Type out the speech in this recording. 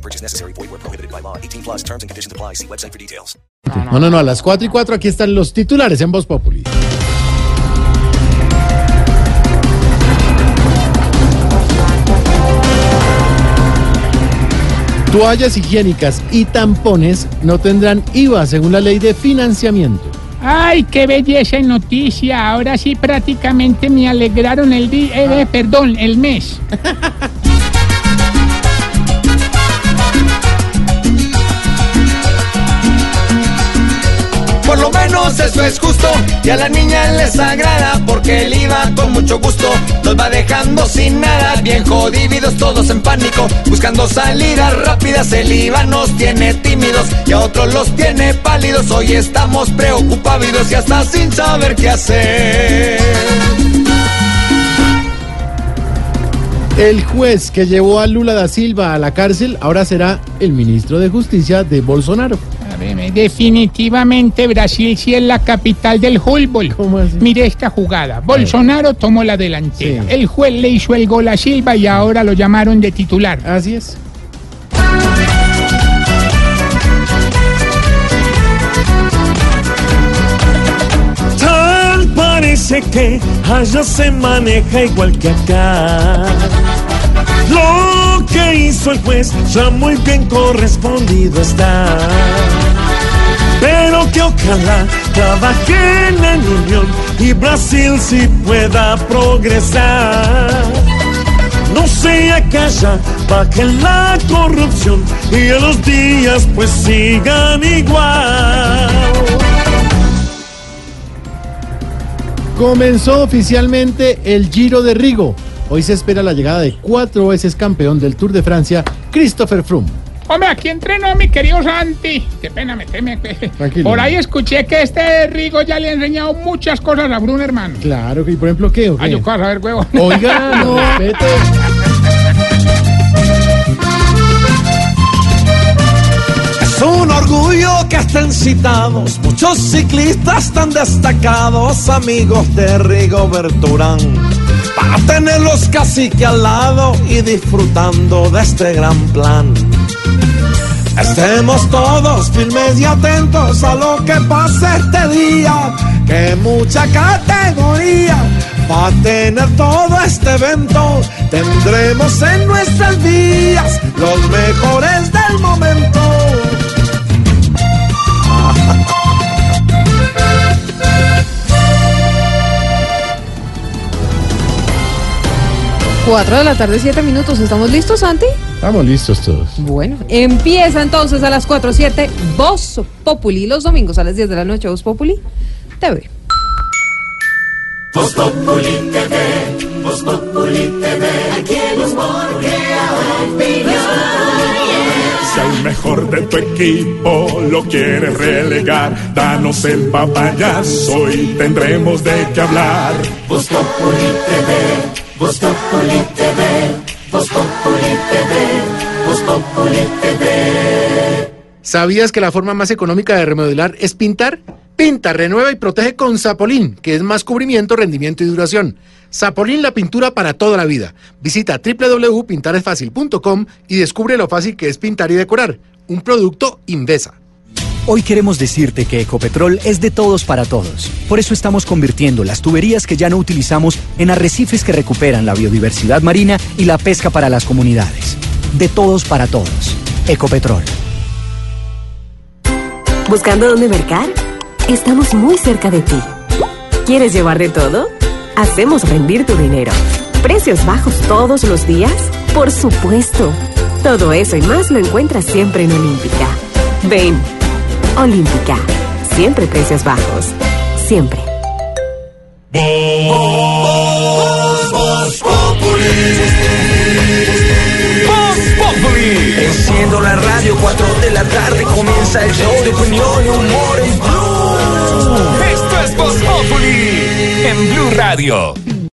No purchase necessary. Void where prohibited by law. 18 plus terms and conditions apply. See website for details. No, no, no, a las 4 y 4 aquí están los titulares en Voz Populi. Toallas higiénicas y tampones no tendrán IVA según la ley de financiamiento. Ay, qué belleza de noticia. Ahora sí prácticamente me alegraron el día, perdón, el mes. eso es justo y a la niña les agrada porque el IVA con mucho gusto nos va dejando sin nada, bien jodidos todos en pánico, buscando salidas rápidas. El IVA nos tiene tímidos y a otros los tiene pálidos. Hoy estamos preocupados y hasta sin saber qué hacer. El juez que llevó a Lula da Silva a la cárcel ahora será el ministro de Justicia de Bolsonaro. Definitivamente Brasil sí es la capital del fútbol. Mire esta jugada. Bolsonaro tomó la delantera. Sí. El juez le hizo el gol a Silva y ahora lo llamaron de titular. Así es. Tal parece que allá se maneja igual que acá. Lo que hizo el juez ya muy bien correspondido está. Pero que ojalá trabajen en unión y Brasil sí pueda progresar. No sea que allá baje la corrupción y a los días pues sigan igual. Comenzó oficialmente el Giro de Rigo. Hoy se espera la llegada de cuatro veces campeón del Tour de Francia, Christopher Froome. Hombre, aquí entrenó mi querido Santi. Qué pena meterme. Tranquilo. Por ahí escuché que este Rigo ya le ha enseñado muchas cosas a Bruno, hermano. Claro, que por ejemplo, ¿qué? o qué? Ay, yo a ver, huevo. Oiga, no, respete. Es un orgullo que estén citados muchos ciclistas tan destacados, amigos de Rigoberto Urán, para tenerlos casi que al lado y disfrutando de este gran plan. Estemos todos firmes y atentos a lo que pase este día, que mucha categoría va a tener todo este evento. Tendremos en nuestras vías los mejores 4 de la tarde, 7 minutos. ¿Estamos listos, Santi? Estamos listos todos. Bueno, empieza entonces a las 4, 7, Voz Populi, los domingos a las 10 de la noche, Voz Populi TV. Voz Populi TV, Voz Populi TV, aquí los mejor de tu equipo lo quieres relegar, danos el papayazo y tendremos de qué hablar. Vos Populi TV, Vos Populi TV, Vos Populi TV, Vos Populi TV. ¿Sabías que la forma más económica de remodelar es pintar? Pinta, renueva y protege con Zapolín, que es más cubrimiento, rendimiento y duración. Zapolín, la pintura para toda la vida. Visita www.pintaresfacil.com y descubre lo fácil que es pintar y decorar. Un producto Invesa. Hoy queremos decirte que Ecopetrol es de todos para todos. Por eso estamos convirtiendo las tuberías que ya no utilizamos en arrecifes que recuperan la biodiversidad marina y la pesca para las comunidades. De todos para todos. Ecopetrol. ¿Buscando dónde mercar? Estamos muy cerca de ti. ¿Quieres llevar de todo? Hacemos rendir tu dinero. ¿Precios bajos todos los días? Por supuesto. Todo eso y más lo encuentras siempre en Olímpica. Ven, Olímpica. Siempre precios bajos. Siempre. Voz. Populi. Enciendo la radio, 4 de la tarde comienza el show de opinión y humor Radio.